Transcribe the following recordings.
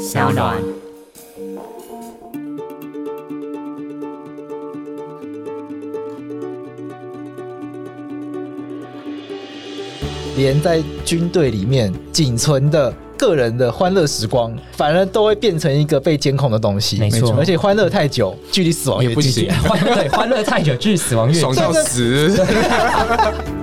小暖。连在军队里面仅存的个人的欢乐时光，反而都会变成一个被监控的东西。没错而且欢乐太久，距离死亡越近。也不行，欢 对欢乐太久，距离死亡越 爽。到死。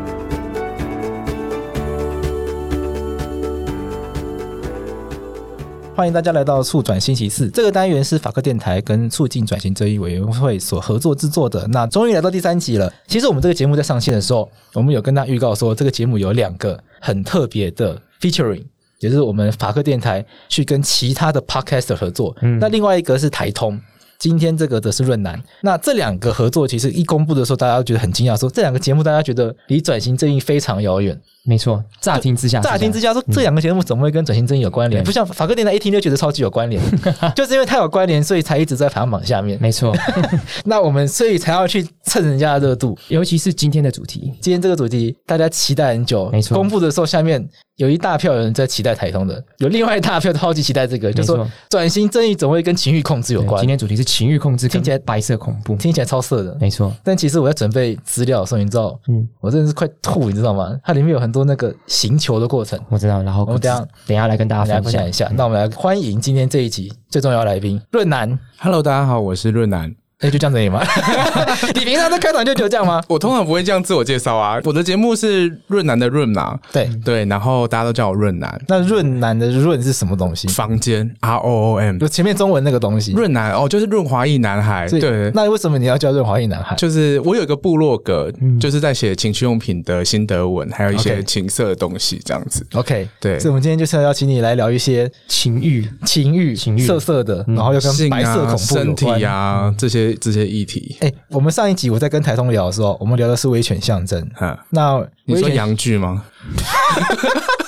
欢迎大家来到促转星期四这个单元是法科电台跟促进转型正义委员会所合作制作的。那终于来到第三集了。其实我们这个节目在上线的时候，我们有跟大家预告说，这个节目有两个很特别的 featuring。也就是我们法克电台去跟其他的 podcast 合作，嗯那另外一个是台通，今天这个的是润南。那这两个合作其实一公布的时候，大家都觉得很惊讶，说这两个节目大家觉得离转型正义非常遥远。没错，乍听之下，乍听之下说这两个节目怎么会跟转型正义有关联？对不像法科电台一听就觉得超级有关联，就是因为它有关联，所以才一直在排行榜下面。没错，那我们所以才要去蹭人家的热度。尤其是今天的主题，今天这个主题大家期待很久，没错公布的时候下面有一大票人在期待台通的，有另外一大票超级期待这个，就说转型正义总会跟情绪控制有关今。天主题是情欲控制，听起来白色恐怖，听起来超色的，没错，但其实我在准备资料的时候，你知道，嗯，我真的是快吐，你知道吗？它里面有很多那个行球的过程，我知道。然后我们等一下等一下来跟大家分享分享一下。那我们来欢迎今天这一集最重要的来宾润南。Hello，大家好，我是润南。哎，就这样子而已吗？你平常在开场就只有这样吗？我通常不会这样自我介绍啊，我的节目是润南的润嘛，对，对，然后大家都叫我润南。那润南的润是什么东西？房间 R O O M，就前面中文那个东西。润南哦，就是润滑一男孩。对，那为什么你要叫润滑一男孩？就是我有一个部落格，就是在写情趣用品的心得文，还有一些情色的东西这样子。OK，对所以我们今天就是要邀请你来聊一些情欲，情欲、情欲色色的，然后又跟白色恐怖身有关体。啊这些这些议题。哎，我们上一集我在跟台通聊的时候，我们聊的是威权象征。哈，那你说洋剧吗？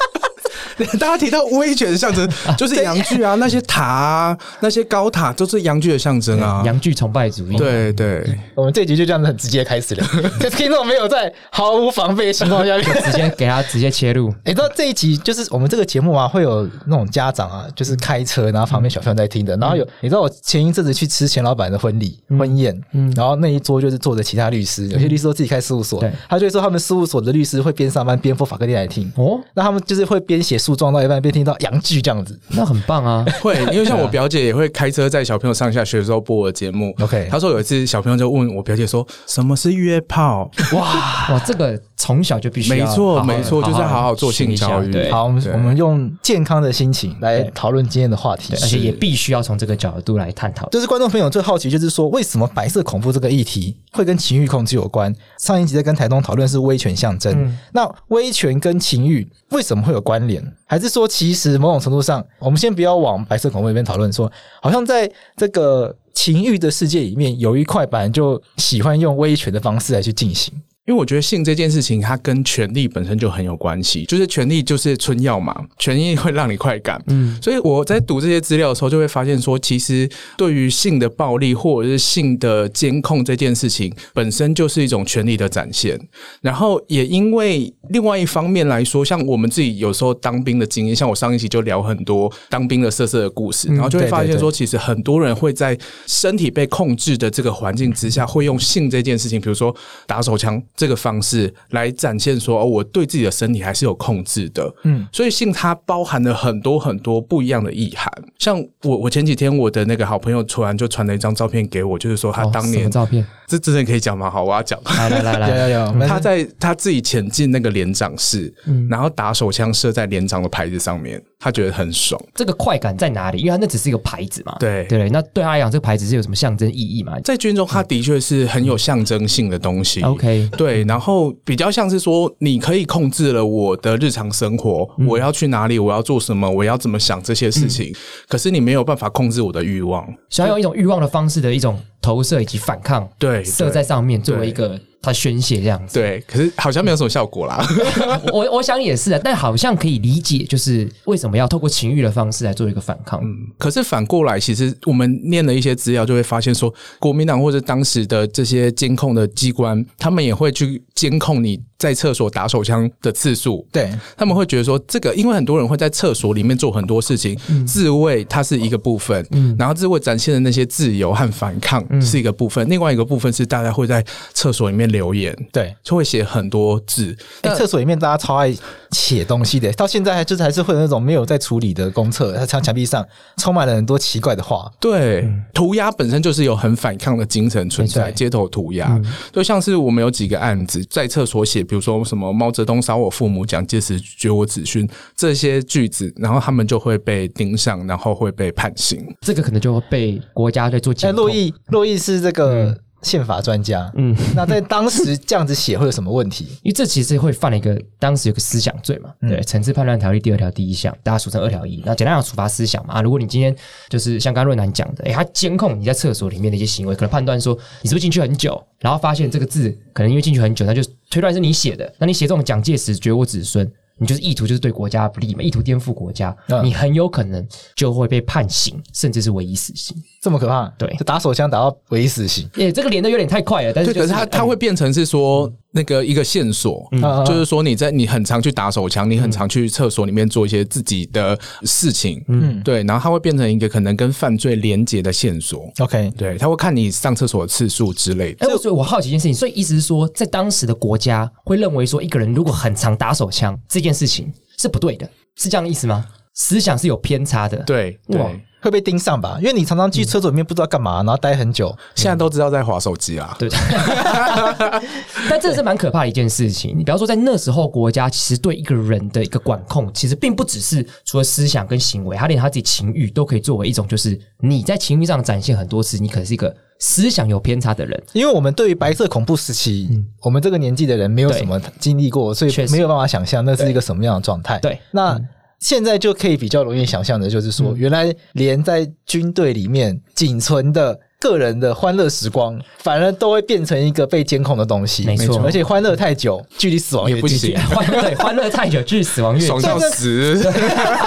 大家提到威权的象征，就是洋剧啊，那些塔啊，那些高塔都是洋剧的象征啊。洋剧崇拜主义，对对，我们这一集就这样子很直接开始了，这听众没有在毫无防备的情况下面。直接给他直接切入，你知道这一集就是我们这个节目啊，会有那种家长啊，就是开车，然后旁边小朋友在听的。然后有，你知道我前一阵子去吃钱老板的婚礼婚宴，然后那一桌就是坐着其他律师，有些律师都自己开事务所对，他就会说他们事务所的律师会边上班边播法克电来听。哦，那他们就是会边写诉状到一半被听到洋剧这样子。那很棒啊，会，因为像我表姐也会开车载小朋友上下学的时候播我的节目。OK 她说有一次小朋友就问我表姐说什么是约炮？哇哇，这个从小就必须要没错没错就是好好做性教育好，我们我们用健康的心情来讨论今天的话题，而且也必须要从这个角度来探讨。就是观众朋友最好奇，就是说为什么白色恐怖这个议题会跟情欲控制有关？上一集在跟台东讨论是威权象征，嗯那威权跟情欲为什么会有关联？还是说其实某种程度上，我们先不要往白色恐怖那边讨论，说好像在这个情欲的世界里面，有一块板就喜欢用威权的方式来去进行。因为我觉得性这件事情，它跟权力本身就很有关系，就是权力就是春药嘛，权力会让你快感。嗯，所以我在读这些资料的时候，就会发现说，其实对于性的暴力或者是性的监控这件事情，本身就是一种权力的展现。然后也因为另外一方面来说，像我们自己有时候当兵的经验，像我上一期就聊很多当兵的色色的故事，然后就会发现说，其实很多人会在身体被控制的这个环境之下，会用性这件事情，比如说打手枪这个方式来展现说，哦，我对自己的身体还是有控制的。嗯，所以性它包含了很多很多不一样的意涵。像我，我前几天我的那个好朋友突然就传了一张照片给我，就是说他当年、么照片？这真的可以讲吗？好，我要讲。来来来来，有有，他在他自己潜进那个连长室，然后打手枪射在连长的牌子上面，他觉得很爽。这个快感在哪里？因为他那只是一个牌子嘛。对对对，那对他来讲，这个牌子是有什么象征意义嘛在军中，它的确是很有象征性的东西。？OK，对，然后比较像是说，你可以控制了我的日常生活，我要去哪里，我要做什么，我要怎么想这些事情，可是你没有办法控制我的欲望。想要用一种欲望的方式的一种投射以及反抗，对，射在上面作为一个他宣泄这样子。对，可是好像没有什么效果啦。我我想也是啊，但好像可以理解，就是为什么要透过情欲的方式来做一个反抗。嗯可是反过来，其实我们念了一些资料，就会发现说，国民党或者当时的这些监控的机关，他们也会去监控你在厕所打手枪的次数。对，他们会觉得说，这个因为很多人会在厕所里面做很多事情，自卫它是一个部分，嗯然后自卫展现的那些自由和反抗是一个部分，另外一个部分是大家会在厕所里面留言，对，就会写很多字。哎，厕所里面大家超爱写东西的，到现在还就是还是会有那种没有在处理的公厕，它墙墙壁上充满了很多奇怪的话。对，涂鸦本身就是有很反抗的精神存在，街头涂鸦，就像是我们有几个案子在厕所写，比如说什么毛泽东杀我父母，蒋介石绝我子孙这些句子，然后他们就会被盯上，然后会被判刑。这个可能就会被国家在做监哎，控。洛毅，洛毅是这个宪法专家，嗯，那在当时这样子写会有什么问题？因为这其实会犯了一个当时有个思想罪嘛，对，《惩治叛乱条例》第二条第一项，大家俗称二条一。那简单讲，处罚思想嘛。啊，如果你今天就是像刚刚瑞南讲的，诶，他监控你在厕所里面的一些行为，可能判断说你是不是进去很久，然后发现这个字可能因为进去很久，那就推断是你写的。那你写这种蒋介石绝我子孙。你就是意图就是对国家不利嘛，意图颠覆国家，嗯你很有可能就会被判刑，甚至是唯一死刑。这么可怕？对就打手枪打到唯一死刑。耶，这个连的有点太快了，但是、对，就是、可是它它会变成是说那个一个线索，嗯。就是说你在你很常去打手枪，你很常去厕所里面做一些自己的事情，嗯，对，然后它会变成一个可能跟犯罪连结的线索，OK，对，他会看你上厕所的次数之类的。哎，所以我好奇一件事情，所以意思是说，在当时的国家会认为说，一个人如果很常打手枪这件事情是不对的，是这样的意思吗？思想是有偏差的。，对对哇，会被盯上吧？因为你常常去厕所里面不知道干嘛，然后待很久。现在都知道在划手机啦。对。但这是蛮可怕的一件事情。你不要说，在那时候，国家其实对一个人的一个管控，其实并不只是除了思想跟行为，他连他自己情欲都可以作为一种，就是你在情欲上展现很多次，你可能是一个思想有偏差的人。因为我们对于白色恐怖时期，我们这个年纪的人没有什么经历过，所以没有办法想象那是一个什么样的状态。对那现在就可以比较容易想象的，就是说，原来连在军队里面仅存的个人的欢乐时光，反而都会变成一个被监控的东西。没错而且欢乐太久，距离死亡越近。也不行 欢对欢乐太久，距离死亡越近。爽到死，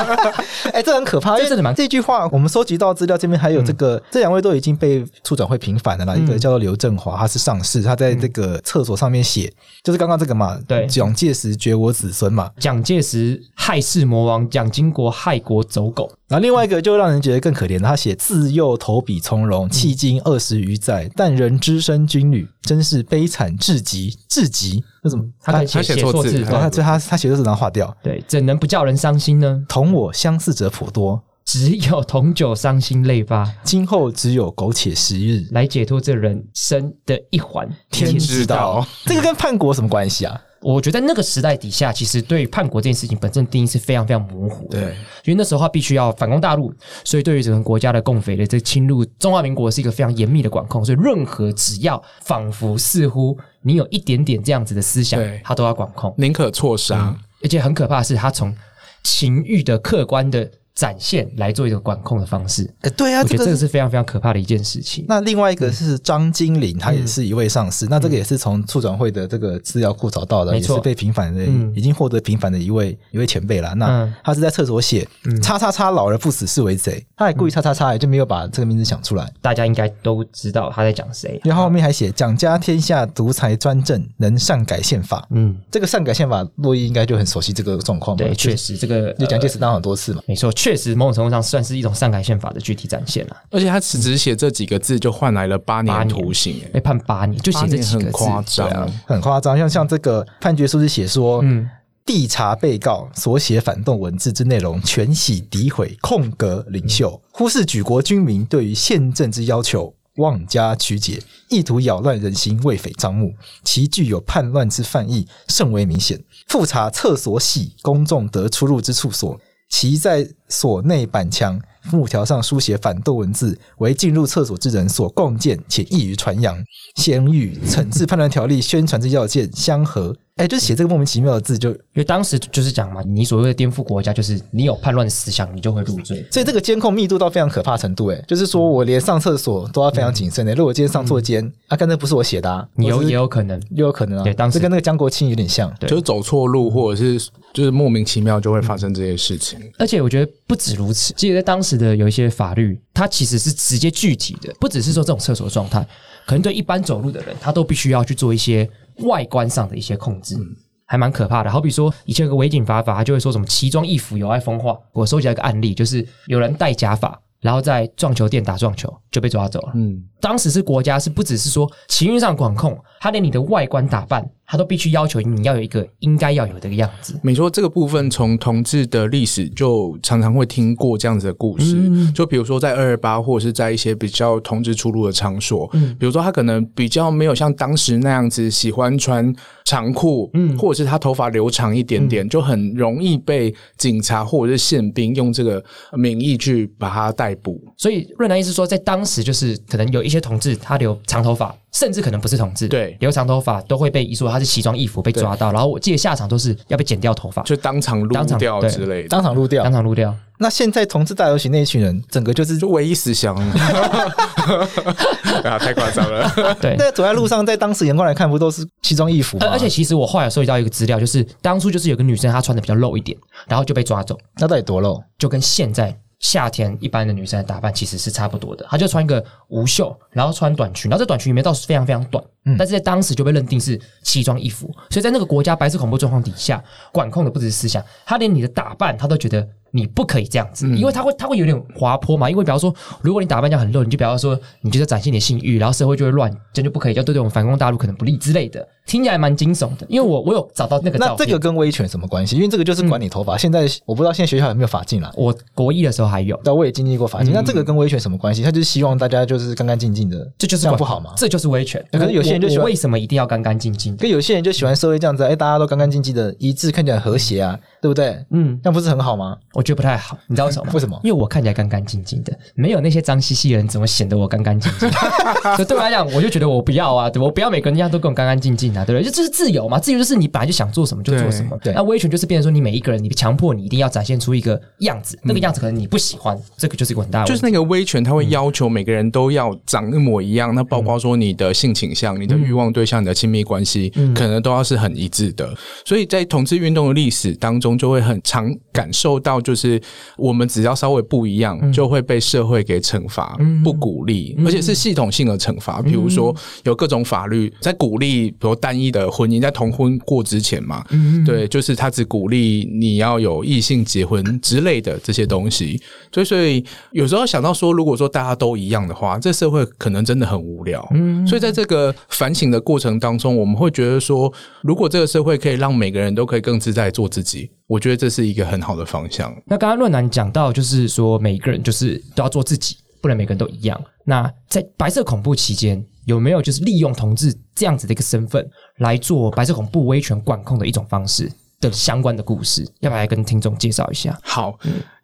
哎、这很可怕。这真的蛮这句话，我们收集到资料这边还有这个，这两位都已经被处长会平反的啦。一个叫做刘振华，他是上市，他在这个厕所上面写，就是刚刚这个嘛，对蒋介石绝我子孙嘛。蒋介石害世魔王，蒋经国害国走狗。然后另外一个就让人觉得更可怜的，他写自幼投笔从戎，迄今二十余载，但仍只身军旅，真是悲惨至极，至极。那什么？他他写写错字，他对他他写的字然后划掉。对，怎能不叫人伤心呢？同我相似者颇多，只有同酒伤心泪吧，今后只有苟且时日。来解脱这人生的一环。天知道。这个跟叛国有什么关系啊？我觉得在那个时代底下，其实对叛国这件事情本身定义是非常非常模糊的。对，因为那时候他必须要反攻大陆，所以对于整个国家的共匪的这侵入中华民国是一个非常严密的管控，所以任何只要仿佛似乎你有一点点这样子的思想对，他都要管控。宁可错杀。而且很可怕的是，他从情欲的客观的展现来做一个管控的方式。哎，对啊，我觉得这个这个是。非常非常可怕的一件事情。那另外一个是张金玲，他也是一位上司。那这个也是从促转会的这个资料库找到的，也是被平反的，嗯已经获得平反的一位一位前辈了。那嗯他是在厕所写“叉叉叉老而不死是为贼”，他还故意叉叉叉，也就没有把这个名字想出来。大家应该都知道他在讲谁。然后后面还写“蒋家天下独裁专政，能善改宪法”。嗯，这个善改宪法，洛伊应该就很熟悉这个状况吧？对，确实，这个就蒋介呃石当很多次嘛。没错，确实某种程度上算是一种擅改宪法的具体展现了。而且他只只写这几个字就换来了八年徒刑，哎被判八年，就写这几个字，很夸张啊很夸张，像像这个判决书是写说，嗯调查被告所写反动文字之内容，全系诋毁、空格领袖，忽视举国军民对于宪政之要求。妄加曲解，意图扰乱人心，为匪张目，其具有叛乱之犯意，甚为明显。复查厕所系公众得出入之处所，其在所内板墙木条上书写反动文字，为进入厕所之人所共建，且易于传扬，先与惩治叛乱条例宣传之要件相合。哎，就写这个莫名其妙的字就，因为当时就是讲嘛，你所谓的颠覆国家，就是你有叛乱的思想，你就会入罪。所以这个监控密度到非常可怕程度。哎，就是说我连上厕所都要非常谨慎的。如果今天上错间，啊，刚才不是我写的，啊，你有也有可能，也有可能啊。对当时跟那个江国庆有点像。对就是走错路，或者是就是莫名其妙就会发生这些事情。而且我觉得不止如此，其实在当时的有一些法律，它其实是直接具体的，不只是说这种厕所状态，可能对一般走路的人，他都必须要去做一些外观上的一些控制。还蛮可怕的。好比说以前有个违禁法法，他就会说什么奇装异服有碍风化。我收集了一个案例，就是有人戴假发。然后在撞球店打撞球就被抓走了。嗯，当时是国家是不只是说情绪上管控，他连你的外观打扮，他都必须要求你要有一个应该要有的样子。没错，这个部分从同志的历史就常常会听过这样子的故事。就比如说在二二八，或者是在一些比较同志出入的场所，嗯，比如说他可能比较没有像当时那样子喜欢穿长裤，嗯，或者是他头发留长一点点，就很容易被警察或者是宪兵用这个名义去把他逮捕。所以瑞南意思说，在当时就是可能有一些同志他留长头发，甚至可能不是同志，对，留长头发都会被一说他是奇装异服被抓到，然后我记得下场都是要被剪掉头发，就当场撸掉之类的，当场撸掉，当场撸掉。那现在同志大游行那一群人，整个就是就唯一死祥，啊，太夸张了。对，那走在路上，在当时眼光来看，不都是奇装异服吗？而且其实我后来收集到一个资料，就是当初就是有个女生她穿的比较露一点，然后就被抓走。那到底多露？就跟现在。夏天一般的女生的打扮其实是差不多的，她就穿一个无袖，然后穿短裙，然后这短裙里面倒是非常非常短，但是在当时就被认定是奇装异服，所以在那个国家白色恐怖状况底下，管控的不只是思想，他连你的打扮他都觉得。你不可以这样子，因为他会他会有点滑坡嘛。因为比方说，如果你打扮这样很露，你就比方说，你就是展现你的性欲，然后社会就会乱，这就不可以，要对对我们反攻大陆可能不利之类的。听起来蛮惊悚的，因为我我有找到那个。那这个跟威权什么关系？因为这个就是管你头发。现在我不知道现在学校有没有法禁了。我国一的时候还有，但我也经历过法禁。那这个跟威权什么关系？他就是希望大家就是干干净净的，这就是不好吗？这就是威权。可是有些人就喜欢为什么一定要干干净净？跟有些人就喜欢社会这样子，哎，大家都干干净净的，一致看起来和谐啊，对不对？嗯，那不是很好吗？我觉得不太好，你知道。为什么吗？为什么？因为我看起来干干净净的，没有那些脏兮兮的人，怎么显得我干干净净？所以对我来讲，我就觉得我不要啊，对我不要每个人家都跟我干干净净啊，对不对？就这是自由嘛，自由就是你本来就想做什么就做什么。对，那威权就是变成说，你每一个人，你强迫你一定要展现出一个样子，那个样子可能你不喜欢，这个就是一个很大的。就是那个威权，他会要求每个人都要长一模一样，那包括说你的性倾向、你的欲望对象、你的亲密关系，可能都要是很一致的。所以在同志运动的历史当中，就会很常感受到，就是我们只要稍微。不一样就会被社会给惩罚，不鼓励，而且是系统性的惩罚。比如说有各种法律在鼓励，比如单一的婚姻在同婚过之前嘛，对，就是他只鼓励你要有异性结婚之类的这些东西。所以，所以有时候想到说，如果说大家都一样的话，这社会可能真的很无聊。所以，在这个反省的过程当中，我们会觉得说，如果这个社会可以让每个人都可以更自在做自己。我觉得这是一个很好的方向。那刚刚论坛讲到，就是说每一个人就是都要做自己，不能每个人都一样。那在白色恐怖期间，有没有就是利用同志这样子的一个身份来做白色恐怖威权管控的一种方式的相关的故事？要不要来跟听众介绍一下？好。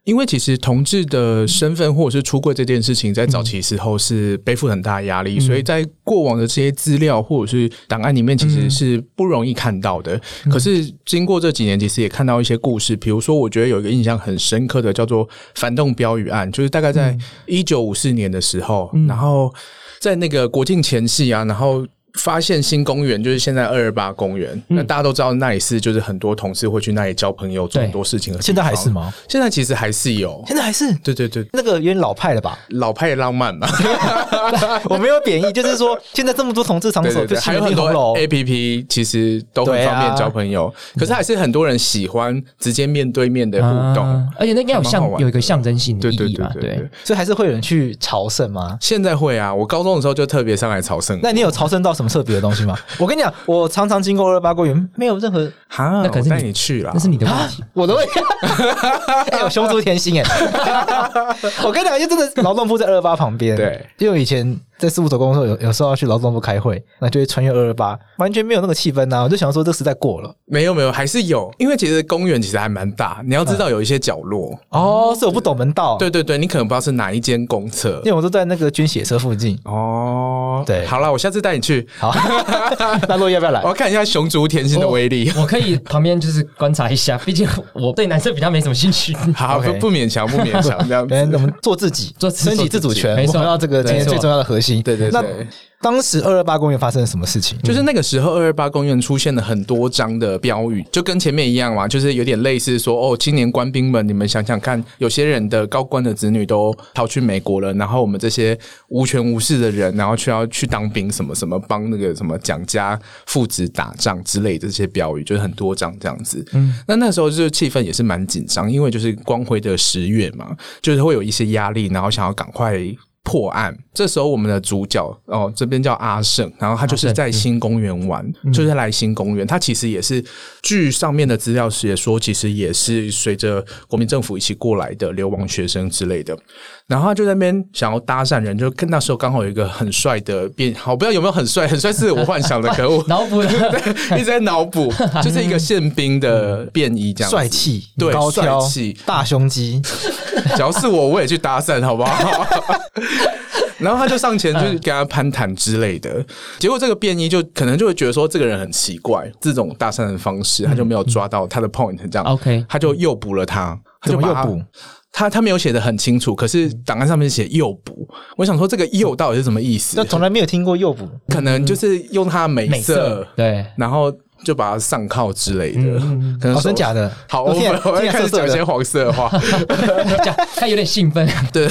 因为其实同志的身份或者是出柜这件事情，在早期时候是背负很大压力，所以在过往的这些资料或者是档案里面，其实是不容易看到的。可是经过这几年，其实也看到一些故事，比如说，我觉得有一个印象很深刻的，叫做反动标语案，就是大概在一九五四年的时候，然后在那个国庆前夕啊，然后。发现新公园就是现在二二八公园，那大家都知道那里是就是很多同事会去那里交朋友做很多事情。现在还是吗？现在其实还是有，现在还是对对对，那个有点老派了吧？老派浪漫嘛，我没有贬义，就是说现在这么多同志场所，还有很多 A P P 其实都很方便交朋友，可是还是很多人喜欢直接面对面的互动，而且那应该有象有一个象征性的意义吧？对，所以还是会有人去朝圣吗？现在会啊，我高中的时候就特别上来朝圣。那你有朝圣到什么特别的东西吗？我跟你讲，我常常经过二八公园，没有任何哈，那可是你去了，那是你的问题，我的问题。哎，有胸足甜心哎！我跟你讲，就真的劳动部在二八旁边，对，因为以前。在事务所工作，有有时候要去劳动部开会，那就会穿越二二八，完全没有那个气氛呐。我就想说，这时代过了。没有没有，还是有，因为其实公园其实还蛮大。你要知道，有一些角落哦，是我不懂门道。对对对，你可能不知道是哪一间公厕，因为我都在那个军血车附近。哦，对，好了，我下次带你去。好，那洛要不要来？我要看一下熊族甜心的威力。我可以旁边就是观察一下，毕竟我对男生比较没什么兴趣。好，不不勉强，不勉强，这样。我们做自己，做身体自主权，没错。到这个今天最重要的核心。对对对。当时二二八公园发生了什么事情？就是那个时候，二二八公园出现了很多张的标语，就跟前面一样嘛，就是有点类似说，哦，青年官兵们，你们想想看，有些人的高官的子女都逃去美国了，然后我们这些无权无势的人，然后却要去当兵，什么什么帮那个什么蒋家父子打仗之类的这些标语，就是很多张这样子。嗯，那那时候就是气氛也是蛮紧张，因为就是光辉的十月嘛，就是会有一些压力，然后想要赶快。破案，这时候我们的主角哦，这边叫阿胜，然后他就是在新公园玩，就是来新公园。他其实也是据上面的资料是也说，其实也是随着国民政府一起过来的流亡学生之类的。然后他就在那边想要搭讪人，就跟那时候刚好有一个很帅的便，好不知道有没有很帅，很帅是我幻想的，可恶，脑补一直在脑补，就是一个宪兵的便衣这样，帅气，对，高挑，大胸肌。只要是我，我也去搭讪，好不好？然后他就上前，就是跟他攀谈之类的。结果这个便衣就可能就会觉得说，这个人很奇怪，这种搭讪的方式，他就没有抓到他的 point，这样。OK，他就诱捕了他，他就诱捕他，他没有写的很清楚，可是档案上面写诱捕。我想说，这个诱到底是什么意思？那从来没有听过诱捕，可能就是用他的美色，对，然后。就把它上铐之类的，可能真假的。好，我们我开始讲一些黄色的话，讲他有点兴奋。对，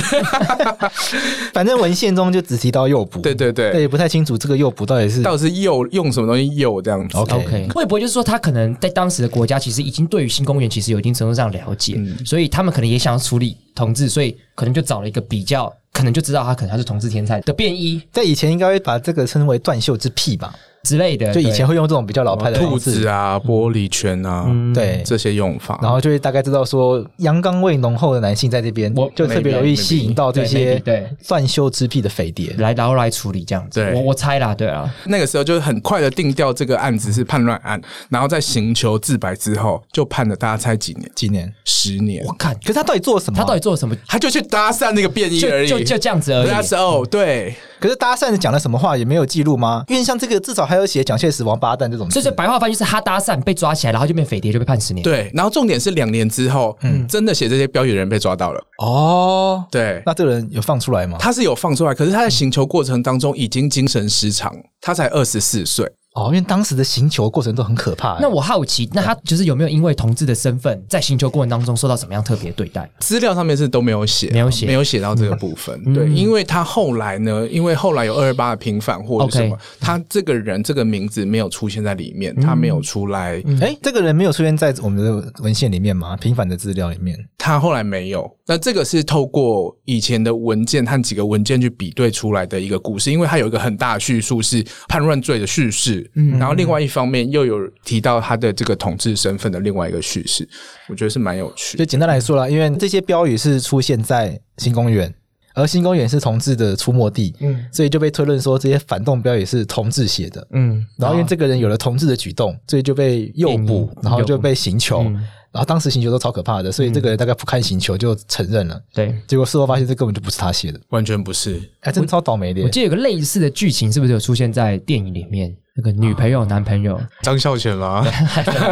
反正文献中就只提到诱捕。对对对，也不太清楚这个诱捕到底是到底是诱用什么东西诱这样子。OK，会不会就是说他可能在当时的国家其实已经对于新公园其实有一定程度上了解，所以他们可能也想要处理同志，所以可能就找了一个比较可能就知道他可能他是同志天才的便衣。在以前应该会把这个称为断袖之癖吧。之类的，就以前会用这种比较老派的兔子啊、玻璃圈啊，对这些用法，然后就会大概知道说阳刚味浓厚的男性在这边，就特别容易吸引到这些对断袖之癖的肥蝶来，然后来处理这样子。我我猜啦，对啊，那个时候就是很快的定掉这个案子是叛乱案，然后在刑求自白之后就判了，大家猜几年？几年？十年。我看，可是他到底做了什么？他到底做了什么？他就去搭讪那个便衣而已，就就这样子而已。那时候对。可是搭讪讲了什么话也没有记录吗？因为像这个至少还有写蒋介石王八蛋这种。就是白话翻译是他搭讪被抓起来，然后就变匪谍，就被判十年。对，然后重点是两年之后，嗯，真的写这些标语的人被抓到了。哦，对，那这个人有放出来吗？他是有放出来，可是他在行求过程当中已经精神失常，他才二十四岁。哦，因为当时的行求过程都很可怕。那我好奇，那他就是有没有因为同志的身份，在行求过程当中受到什么样特别对待？资料上面是都没有写，没有写，没有写到这个部分。对，因为他后来呢，因为后来有二二八的平反或者什么，他这个人这个名字没有出现在里面，他没有出来。哎，这个人没有出现在我们的文献里面吗？平反的资料里面，他后来没有。那这个是透过以前的文件和几个文件去比对出来的一个故事，因为他有一个很大的叙述是叛乱罪的叙事，嗯，然后另外一方面又有提到他的这个统治身份的另外一个叙事，我觉得是蛮有趣。就简单来说啦，因为这些标语是出现在新公园，而新公园是同志的出没地，嗯，所以就被推论说这些反动标语是同志写的，嗯，然后因为这个人有了同志的举动，所以就被诱捕，然后就被刑求。然后当时刑求都超可怕的，所以这个人大概不看刑求就承认了。对，结果事后发现这根本就不是他写的，完全不是，哎真的超倒霉的。我记得有个类似的剧情，是不是有出现在电影里面？那个女朋友、男朋友张孝全吗？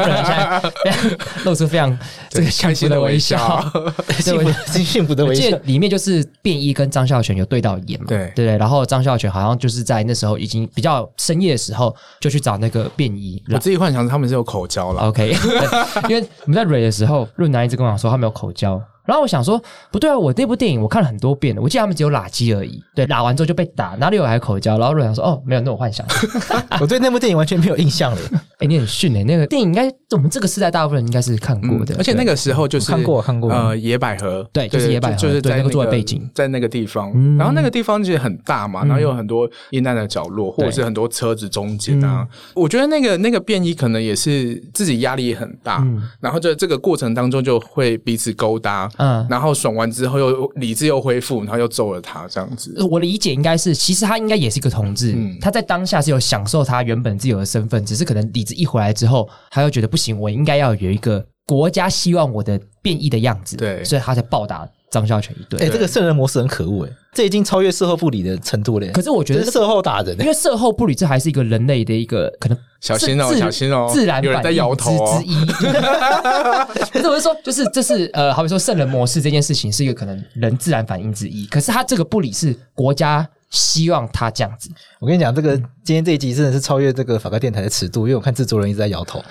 露出非常这个开心的微笑，幸福幸福的微笑。里面就是便衣跟张孝全有对到眼嘛？对对对。然后张孝全好像就是在那时候已经比较深夜的时候，就去找那个便衣。我自己幻想他们是有口交了。OK，因为我们在蕊的时候，润南一直跟我讲说他们有口交。然后我想说，不对啊，我那部电影我看了很多遍了，我记得他们只有拉鸡而已，对，拉完之后就被打，哪里有还口交？然后瑞阳说，哦，没有，那我幻想，我对那部电影完全没有印象了。哎，你很逊哎，那个电影应该我们这个时代大部分人应该是看过的，而且那个时候就是看过看过，呃，野百合，对，就是野百合，就是在那个作为背景，在那个地方，然后那个地方其实很大嘛，然后有很多阴暗的角落，或者是很多车子中间啊，我觉得那个那个便衣可能也是自己压力也很大，然后在这个过程当中就会彼此勾搭，嗯，然后爽。完之后又理智又恢复，然后又揍了他这样子。我理解应该是，其实他应该也是一个同志，他在当下是有享受他原本自由的身份，只是可能理智一回来之后，他又觉得不行，我应该要有一个国家希望我的变异的样子，对，所以他才暴打张孝全一顿。哎，这个圣人模式很可恶哎。这已经超越事后不理的程度了。可是我觉得事后打人，因为事后不理这还是一个人类的一个可能小心哦，小心哦，自然有人在摇头之一。可是我是说，就是这是呃，好比说圣人模式这件事情是一个可能人自然反应之一。可是他这个不理是国家。希望他这样子。我跟你讲，这个今天这一集真的是超越这个法科电台的尺度，因为我看制作人一直在摇头。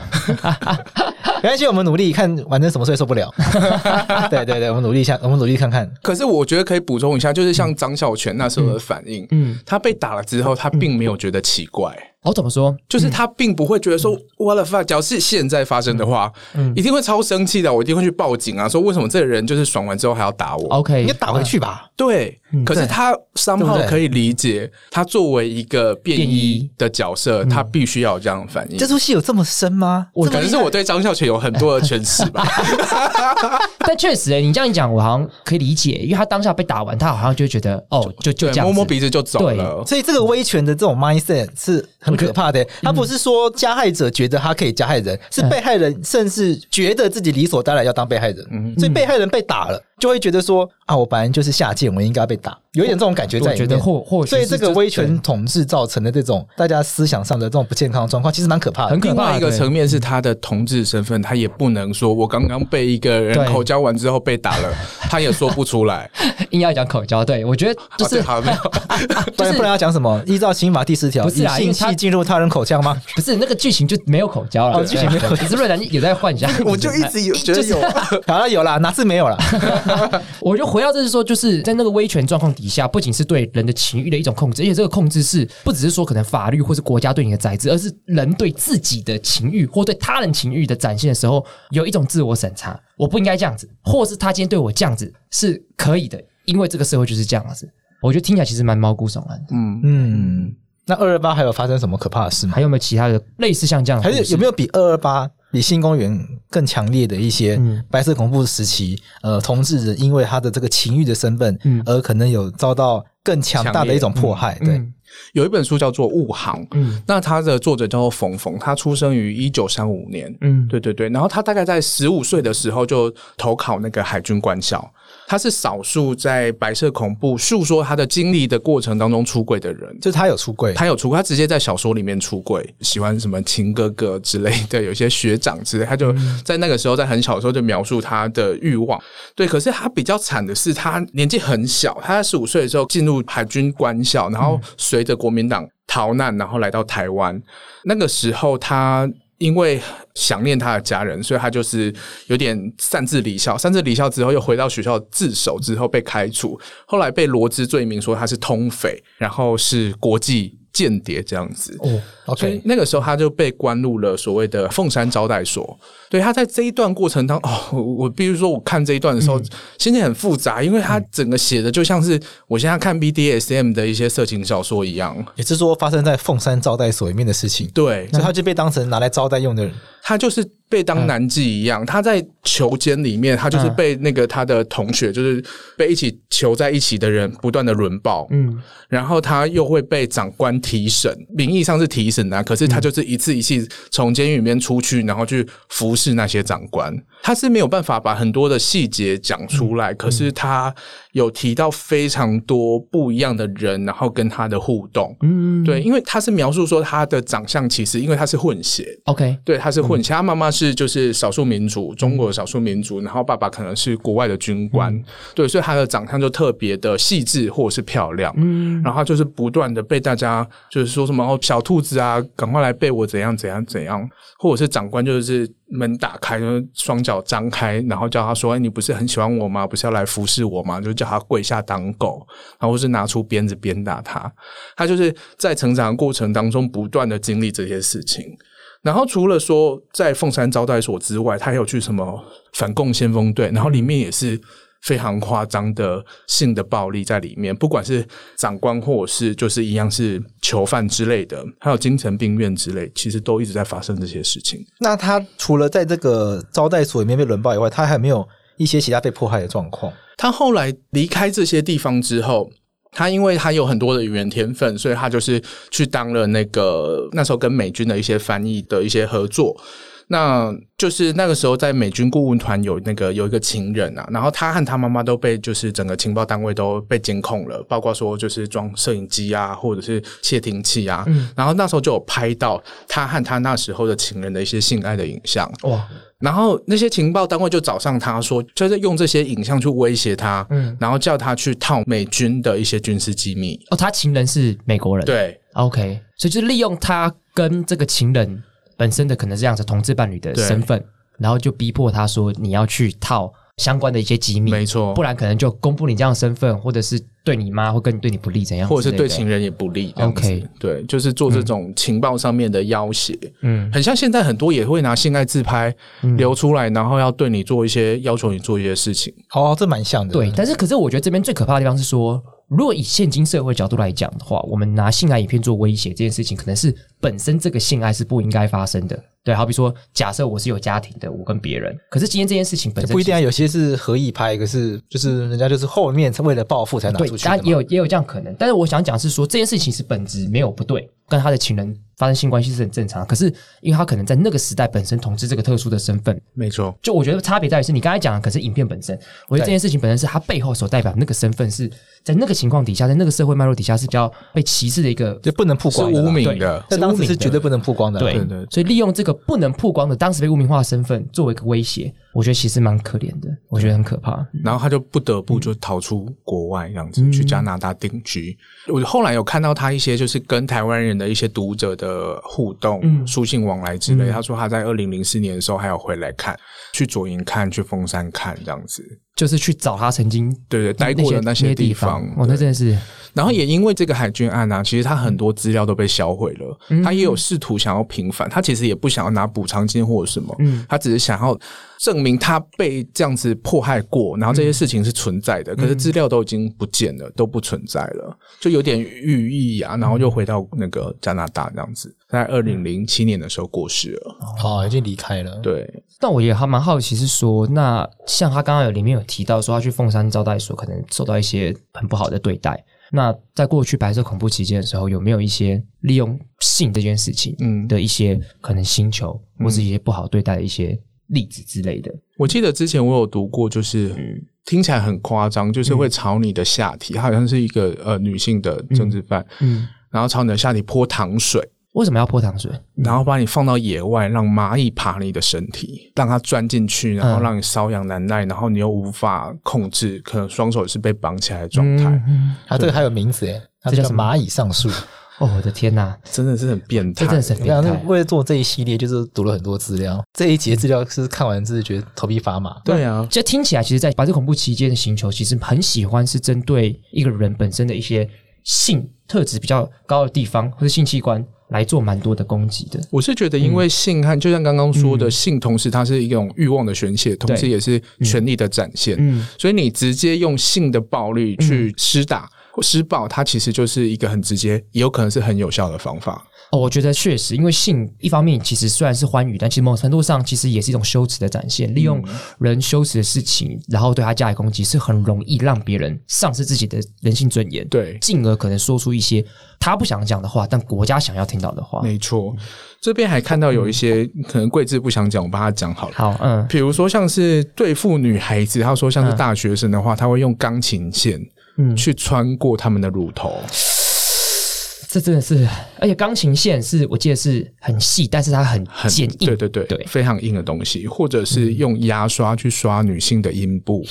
没关系，我们努力看完成什么事也受不了。对对对，我们努力一下，我们努力看看。可是我觉得可以补充一下，就是像张孝全那时候的反应，嗯，他被打了之后，他并没有觉得奇怪。我怎么说？就是他并不会觉得说，what the fuck！假如是现在发生的话，嗯一定会超生气的，我一定会去报警啊！说为什么这个人就是爽完之后还要打我？OK，你打回去吧？对。可是他三号可以理解，他作为一个便衣的角色，他必须要有这样反应。这出戏有这么深吗？我可能是我对张孝全有很多的诠释吧。但确实，你这样讲，我好像可以理解，因为他当下被打完，他好像就觉得哦，就就这样摸摸鼻子就走了。所以这个威权的这种 mindset 是很可怕的。他不是说加害者觉得他可以加害人，是被害人甚至觉得自己理所当然要当被害人。所以被害人被打了。就会觉得说啊，我本来就是下贱，我应该被打，有点这种感觉在里面。或或所以这个威权统治造成的这种大家思想上的这种不健康的状况，其实蛮可怕的。很可怕一个层面是他的同志身份，他也不能说我刚刚被一个人口交完之后被打了，他也说不出来。硬要讲口交，对我觉得就是好没有，就是不然要讲什么？依照刑法第十条，以性器进入他人口腔吗？不是那个剧情就没有口交了，剧情没有。你是瑞兰有在幻想，我就一直有觉得有，好了有了，哪次没有了？我就回到，就是说，就是在那个威权状况底下，不仅是对人的情欲的一种控制，而且这个控制是不只是说可能法律或是国家对你的宰制，而是人对自己的情欲或对他人情欲的展现的时候，有一种自我审查，我不应该这样子，或是他今天对我这样子是可以的，因为这个社会就是这样子。我觉得听起来其实蛮毛骨悚然的。嗯嗯，那二二八还有发生什么可怕的事吗？还有没有其他的类似像这样？还是有没有比二二八？比新公园更强烈的一些白色恐怖时期，呃，同志人因为他的这个情欲的身份，而可能有遭到更强大的一种迫害。对，有一本书叫做《雾航》，嗯，那他的作者叫做冯冯，他出生于一九三五年，嗯，对对对，然后他大概在十五岁的时候就投考那个海军官校。他是少数在白色恐怖诉说他的经历的过程当中出柜的人，就是他有出柜，他有出柜，他直接在小说里面出柜，喜欢什么情哥哥之类的，有些学长之类，他就在那个时候在很小的时候就描述他的欲望。对，可是他比较惨的是，他年纪很小，他在十五岁的时候进入海军官校，然后随着国民党逃难，然后来到台湾。那个时候他。因为想念他的家人，所以他就是有点擅自离校。擅自离校之后，又回到学校自首，之后被开除。后来被罗织罪名，说他是通匪，然后是国际。间谍这样子，哦，所以那个时候他就被关入了所谓的凤山招待所。对，他在这一段过程当中，哦，我比如说我看这一段的时候，心情很复杂，因为他整个写的就像是我现在看 BDSM 的一些色情小说一样，也是说发生在凤山招待所里面的事情。对，所以他就被当成拿来招待用的人。他就是被当男妓一样，他在囚监里面，他就是被那个他的同学，就是被一起囚在一起的人不断的轮暴，嗯，然后他又会被长官提审，名义上是提审啊，可是他就是一次一次从监狱里面出去，然后去服侍那些长官。他是没有办法把很多的细节讲出来，可是他有提到非常多不一样的人，然后跟他的互动。嗯，对，因为他是描述说他的长相其实因为他是混血，OK，对，他是混血，他妈妈是就是少数民族，中国少数民族，然后爸爸可能是国外的军官，对，所以他的长相就特别的细致或者是漂亮。嗯，然后他就是不断的被大家就是说什么哦小兔子啊，赶快来被我怎样怎样怎样，或者是长官就是门打开，就是双脚。张开，然后叫他说：“哎，你不是很喜欢我吗？不是要来服侍我吗？”就叫他跪下当狗，然后是拿出鞭子鞭打他。他就是在成长的过程当中不断的经历这些事情。然后除了说在凤山招待所之外，他还有去什么反共先锋队，然后里面也是。非常夸张的性的暴力在里面，不管是长官或者是就是一样是囚犯之类的，还有精神病院之类，其实都一直在发生这些事情。那他除了在这个招待所里面被轮暴以外，他还有没有一些其他被迫害的状况。他后来离开这些地方之后，他因为他有很多的语言天分，所以他就是去当了那个那时候跟美军的一些翻译的一些合作。那就是那个时候在美军顾问团有那个有一个情人啊，然后他和他妈妈都被就是整个情报单位都被监控了，包括说就是装摄影机啊，或者是窃听器啊，然后那时候就有拍到他和他那时候的情人的一些性爱的影像。哇，然后那些情报单位就找上他说，就是用这些影像去威胁他，嗯。然后叫他去套美军的一些军事机密。哦，他情人是美国人，对，，OK，所以就是利用他跟这个情人本身的可能是这样子同志伴侣的身份，然后就逼迫他说你要去套相关的一些机密，没错不然可能就公布你这样的身份，或者是对你妈会跟对你不利怎样或者是对情人也不利。OK 对，就是做这种情报上面的要挟，嗯很像现在很多也会拿性爱自拍流出来，然后要对你做一些要求你做一些事情。哦，这蛮像的。对，但是可是我觉得这边最可怕的地方是说，如果以现今社会角度来讲的话，我们拿性爱影片做威胁这件事情，可能是本身这个性爱是不应该发生的。对，好比说，假设我是有家庭的，我跟别人，可是今天这件事情本身不一定啊，有些是合意拍，可是就是人家就是后面为了报复才拿出，去。当然也有也有这样可能，但是我想讲是说这件事情是本质没有不对，跟他的情人发生性关系是很正常，可是因为他可能在那个时代本身统治这个特殊的身份，没错，就我觉得差别在于是你刚才讲的，可是影片本身，我觉得这件事情本身是他背后所代表的那个身份是在那个情况底下，在那个社会脉络底下是比较被歧视的一个就不能曝光的啦。污名的。在当是绝对不能曝光的。对对对所以利用这个不能曝光的当时被污名化的身份作为一个威胁，我觉得其实蛮可怜的，我觉得很可怕。然后他就不得不就逃出国外，这样子、去加拿大定居。我后来有看到他一些就是跟台湾人的一些读者的互动、书信往来之类。他说他在二零零四年的时候还有回来看，去左营看，去凤山看这样子。就是去找他曾经对对，待过的那些地方，哦，那真的是然后也因为这个海军案啊，其实他很多资料都被销毁了。他也有试图想要平反，他其实也不想要拿补偿金或者什么，他只是想要证明他被这样子迫害过，然后这些事情是存在的。可是资料都已经不见了，都不存在了，就有点寓意啊。然后又回到那个加拿大这样子，在二零零七年的时候过世了。哦，已经离开了。对，但我也还蛮好奇，是说，那像他刚刚有里面有提到说，他去凤山招待所可能受到一些很不好的对待。那在过去白色恐怖期间的时候，有没有一些利用性这件事情嗯的一些可能星球，或是一些不好对待的一些例子之类的？我记得之前我有读过，就是。听起来很夸张，就是会朝你的下体，它好像是一个呃女性的政治犯，嗯，然后朝你的下体泼糖水，为什么要泼糖水？然后把你放到野外，让蚂蚁爬你的身体，让它钻进去，然后让你瘙痒难耐，然后你又无法控制，可能双手是被绑起来的状态，嗯它这个还有名字诶，它叫蚂蚁上树。哦，我的天哪，真的是很变态这真的。是很变态。为了做这一系列，就是读了很多资料。这一节资料是看完是觉得头皮发麻。对啊，这听起来，其实，在白色恐怖期间的星球，其实很喜欢是针对一个人本身的一些性特质比较高的地方，或者性器官来做蛮多的攻击的。我是觉得，因为性和就像刚刚说的，性同时它是一种欲望的宣泄，同时也是权力的展现。嗯，所以你直接用性的暴力去施打或施暴，它其实就是一个很直接，也有可能是很有效的方法。哦，我觉得确实，因为性一方面其实虽然是欢愉，但其实某种程度上其实也是一种羞耻的展现。利用人羞耻的事情，然后对他加以攻击，是很容易让别人丧失自己的人性尊严，对，进而可能说出一些他不想讲的话，但国家想要听到的话。没错。这边还看到有一些可能贵志不想讲，我帮他讲好了。好，嗯，比如说像是对付女孩子，他说像是大学生的话，他会用钢琴线嗯去穿过他们的乳头。这真的是，而且钢琴线是我记得是很细，但是它很很坚硬，对对对，对非常硬的东西，或者是用牙刷去刷女性的阴部。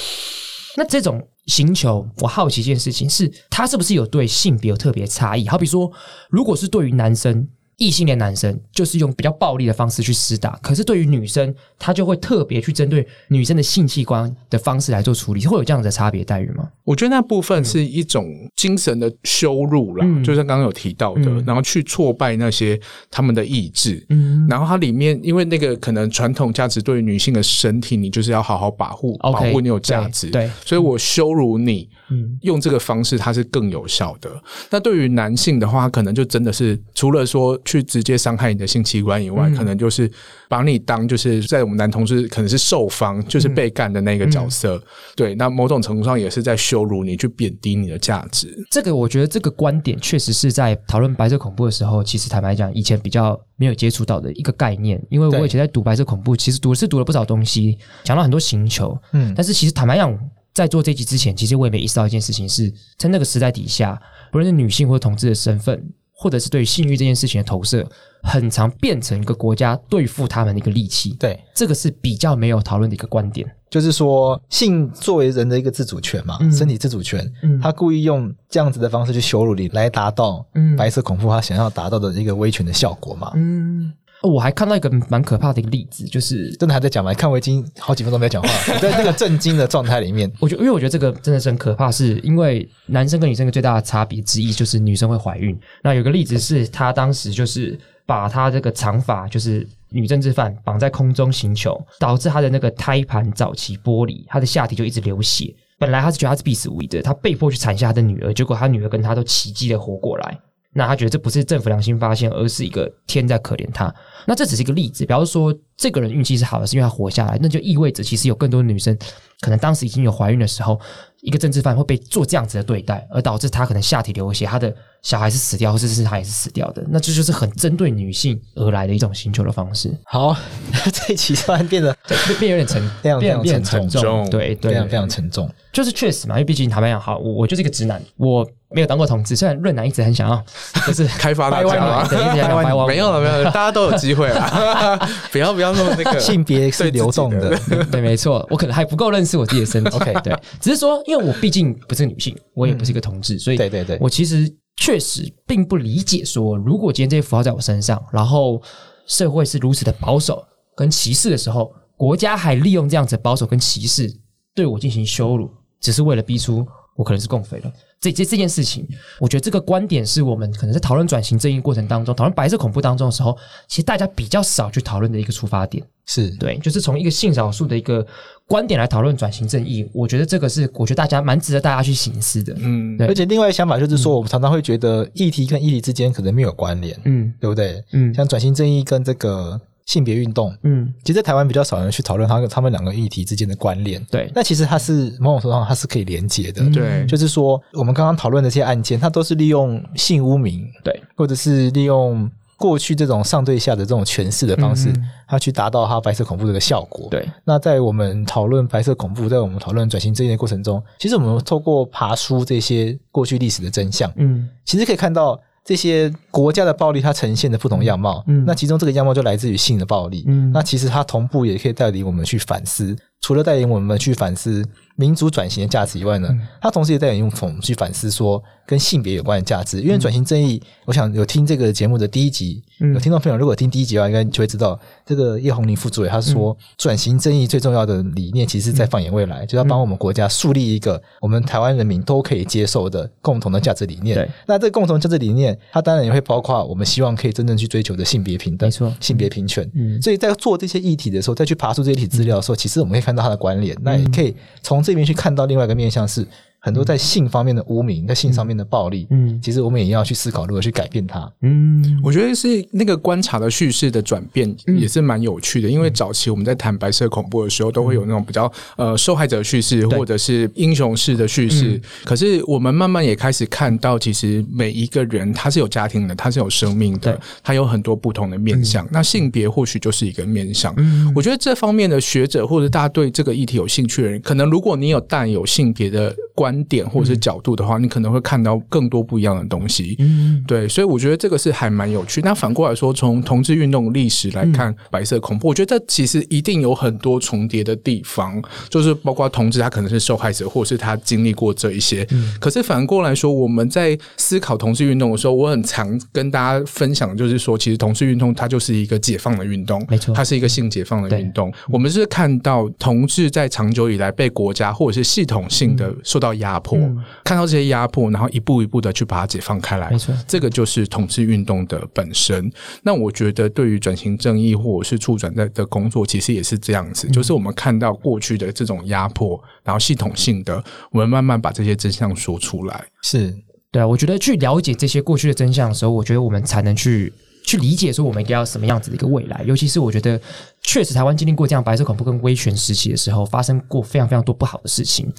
那这种星球，我好奇一件事情是，它是不是有对性别有特别差异？好比说，如果是对于男生。异性恋男生就是用比较暴力的方式去施打，可是对于女生，他就会特别去针对女生的性器官的方式来做处理，会有这样子的差别待遇吗？我觉得那部分是一种精神的羞辱啦，嗯就像刚刚有提到的，嗯然后去挫败那些他们的意志。嗯，然后它里面，因为那个可能传统价值对于女性的身体，你就是要好好保护保护你有价值。对对所以我羞辱你，嗯用这个方式它是更有效的。那对于男性的话，可能就真的是除了说去直接伤害你的性器官以外，可能就是把你当就是在我们男同事可能是受方，就是被干的那个角色。对，那某种程度上也是在羞辱你，去贬低你的价值。这个我觉得这个观点确实是在讨论白色恐怖的时候，其实坦白讲，以前比较没有接触到的一个概念。因为我以前在读白色恐怖，其实读是读了不少东西，讲到很多星球。嗯，但是其实坦白讲，在做这集之前，其实我也没意识到一件事情，是在那个时代底下，不论是女性或同志的身份。或者是对性欲这件事情的投射，很常变成一个国家对付他们的一个利器。对，这个是比较没有讨论的一个观点。就是说，性作为人的一个自主权嘛，身体自主权，他故意用这样子的方式去羞辱你，来达到白色恐怖他想要达到的一个威权的效果嘛。嗯。我还看到一个蛮可怕的一个例子，就是真的还在讲吗？看我已经好几分钟没有讲话，在那个震惊的状态里面，我觉得，因为我觉得这个真的是很可怕，是因为男生跟女生的最大的差别之一就是女生会怀孕。那有个例子是，他当时就是把他这个长发，就是女政治犯绑在空中行球，导致她的那个胎盘早期剥离，她的下体就一直流血。本来她是觉得她是必死无疑的，她被迫去产下她的女儿，结果她女儿跟她都奇迹的活过来。那他觉得这不是政府良心发现，而是一个天在可怜他。那这只是一个例子，比方说这个人运气是好的，是因为他活下来，那就意味着其实有更多女生可能当时已经有怀孕的时候，一个政治犯会被做这样子的对待，而导致他可能下体流血，他的小孩是死掉，或者是他也是死掉的。那这就是很针对女性而来的一种寻求的方式。好，这一期突然变得变有点沉，变变变沉重，对对，非常非常沉重。就是确实嘛，因为毕竟坦白讲，好，我我就是一个直男，我没有当过同志。虽然润男一直很想要，就是 开发大家，没有了，没有了，大家都有机会啦。不要不要那么那个性别是流动的，对，没错。我可能还不够认识我自己的身体。OK，对，只是说，因为我毕竟不是女性，我也不是一个同志，所以对对对，我其实确实并不理解说，如果今天这些符号在我身上，然后社会是如此的保守跟歧视的时候，国家还利用这样子保守跟歧视对我进行羞辱。只是为了逼出我可能是共匪了，这这这件事情，我觉得这个观点是我们可能在讨论转型正义过程当中，讨论白色恐怖当中的时候，其实大家比较少去讨论的一个出发点。是对，就是从一个性少数的一个观点来讨论转型正义，我觉得这个是我觉得大家蛮值得大家去醒思的。嗯，而且另外一个想法就是说，我们常常会觉得议题跟议题之间可能没有关联，嗯，对不对？嗯，像转型正义跟这个。性别运动，嗯，其实台湾比较少人去讨论他他们两个议题之间的关联。对，那其实它是某种程度上它是可以连接的。对，就是说我们刚刚讨论的这些案件，它都是利用性污名，对，或者是利用过去这种上对下的这种诠释的方式，它去达到它白色恐怖这个效果。对，那在我们讨论白色恐怖，在我们讨论转型这一过程中，其实我们透过爬书这些过去历史的真相，嗯，其实可以看到。这些国家的暴力，它呈现的不同样貌，那其中这个样貌就来自于性的暴力，那其实它同步也可以带领我们去反思。除了带领我们去反思民族转型的价值以外呢，它同时也带领用我们去反思说跟性别有关的价值。因为转型正义，我想有听这个节目的第一集，有听众朋友如果听第一集的话，应该就会知道这个叶红林副主委他说，转型正义最重要的理念，其实在放眼未来，就要帮我们国家树立一个我们台湾人民都可以接受的共同的价值理念。那这个共同价值理念，它当然也会包括我们希望可以真正去追求的性别平等，没错，性别平权。嗯，所以在做这些议题的时候，再去爬出这些题资料的时候，其实我们可以看。到它的关联，那也可以从这边去看到另外一个面向是。很多在性方面的污名，在性上面的暴力，嗯，其实我们也要去思考如何去改变它。嗯，我觉得是那个观察的叙事的转变也是蛮有趣的，因为早期我们在谈白色恐怖的时候，都会有那种比较呃受害者叙事或者是英雄式的叙事。可是我们慢慢也开始看到，其实每一个人他是有家庭的，他是有生命的，他有很多不同的面相。那性别或许就是一个面相。我觉得这方面的学者或者大家对这个议题有兴趣的人，可能如果你有带有性别的观。点或者是角度的话，你可能会看到更多不一样的东西。嗯，对，所以我觉得这个是还蛮有趣。那反过来说，从同志运动历史来看，白色恐怖，我觉得这其实一定有很多重叠的地方，就是包括同志他可能是受害者，或者是他经历过这一些。可是反过来说，我们在思考同志运动的时候，我很常跟大家分享，就是说，其实同志运动它就是一个解放的运动，没错，它是一个性解放的运动。我们是看到同志在长久以来被国家或者是系统性的受到压迫，看到这些压迫，然后一步一步的去把它解放开来。没错，这个就是统治运动的本身。那我觉得，对于转型正义或者是促转在的工作，其实也是这样子，就是我们看到过去的这种压迫，然后系统性的，我们慢慢把这些真相说出来。是对啊，我觉得去了解这些过去的真相的时候，我觉得我们才能去去理解说我们应该要什么样子的一个未来。尤其是我觉得，确实台湾经历过这样白色恐怖跟威权时期的时候，发生过非常非常多不好的事情。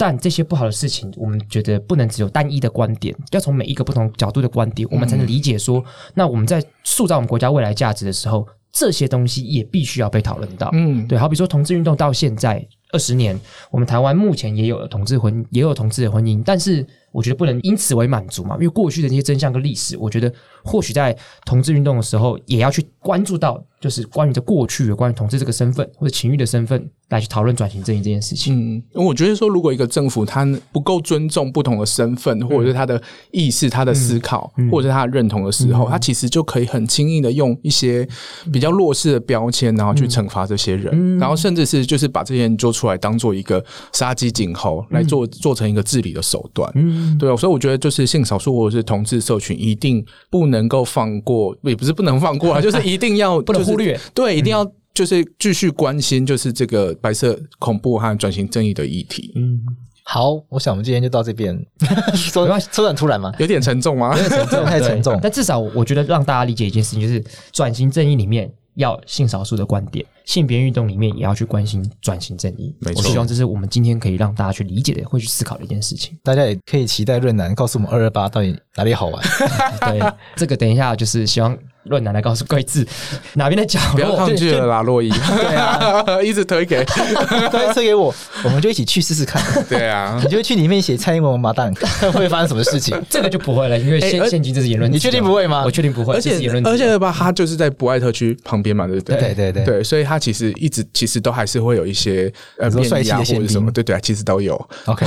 但这些不好的事情，我们觉得不能只有单一的观点，要从每一个不同角度的观点，我们才能理解说，那我们在塑造我们国家未来价值的时候，这些东西也必须要被讨论到。嗯，对，好比说同志运动到现在二十年，我们台湾目前也有了同志婚，也有同志的婚姻，但是我觉得不能因此为满足嘛，因为过去的那些真相跟历史，我觉得或许在同志运动的时候，也要去关注到，就是关于这过去的关于同志这个身份或者情欲的身份，来去讨论转型正义这件事情。嗯，我觉得说，如果一个政府它不够尊重不同的身份，或者是他的意识、他的思考，或者是他的认同的时候，他其实就可以很轻易的用一些比较弱势的标签，然后去惩罚这些人，然后甚至是就是把这些人做出来当做一个杀鸡儆猴来做做成一个治理的手段。嗯，对啊，所以我觉得就是性少数或者是同志社群一定不能够放过，也不是不能放过啊，就是一定要 不能忽略，对，一定要。就是继续关心，就是这个白色恐怖和转型正义的议题。嗯，好，我想我们今天就到这边。说 说很突然吗？有点沉重吗？有点沉重，太沉重。但至少我觉得让大家理解一件事情，就是转型正义里面要性少数的观点，性别运动里面也要去关心转型正义。没错，我希望这是我们今天可以让大家去理解的，会去思考的一件事情。大家也可以期待润南告诉我们二二八到底哪里好玩。对，这个等一下就是希望。论坛来告诉贵志哪边的角落，不要抗拒了啦，洛伊。对啊，一直推给 推推给我，我们就一起去试试看。对啊，你就去里面写蔡英文麻蛋，会发生什么事情？这个就不会了，因为现现今这是言论。你确定不会吗？我确定不会。而且而且吧，他就是在博爱特区旁边嘛，对不对？对对对对，所以他其实一直其实都还是会有一些呃帅气的或者什么，对对，其实都有。OK。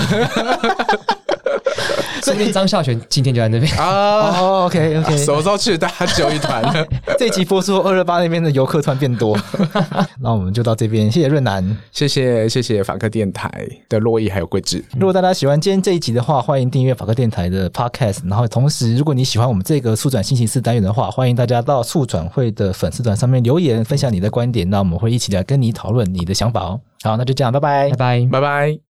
说不定张孝全今天就在那边啊！OK OK，什么时候去大家揪一团？这集播出二二八那边的游客突然变多，那我们就到这边。谢谢润南，谢谢谢谢法克电台的洛伊还有桂枝。如果大家喜欢今天这一集的话，欢迎订阅法克电台的 Podcast。然后同时，如果你喜欢我们这个速转星期四单元的话，欢迎大家到速转会的粉丝团上面留言，分享你的观点。那我们会一起来跟你讨论你的想法哦。好，那就这样，拜拜，拜拜，拜拜。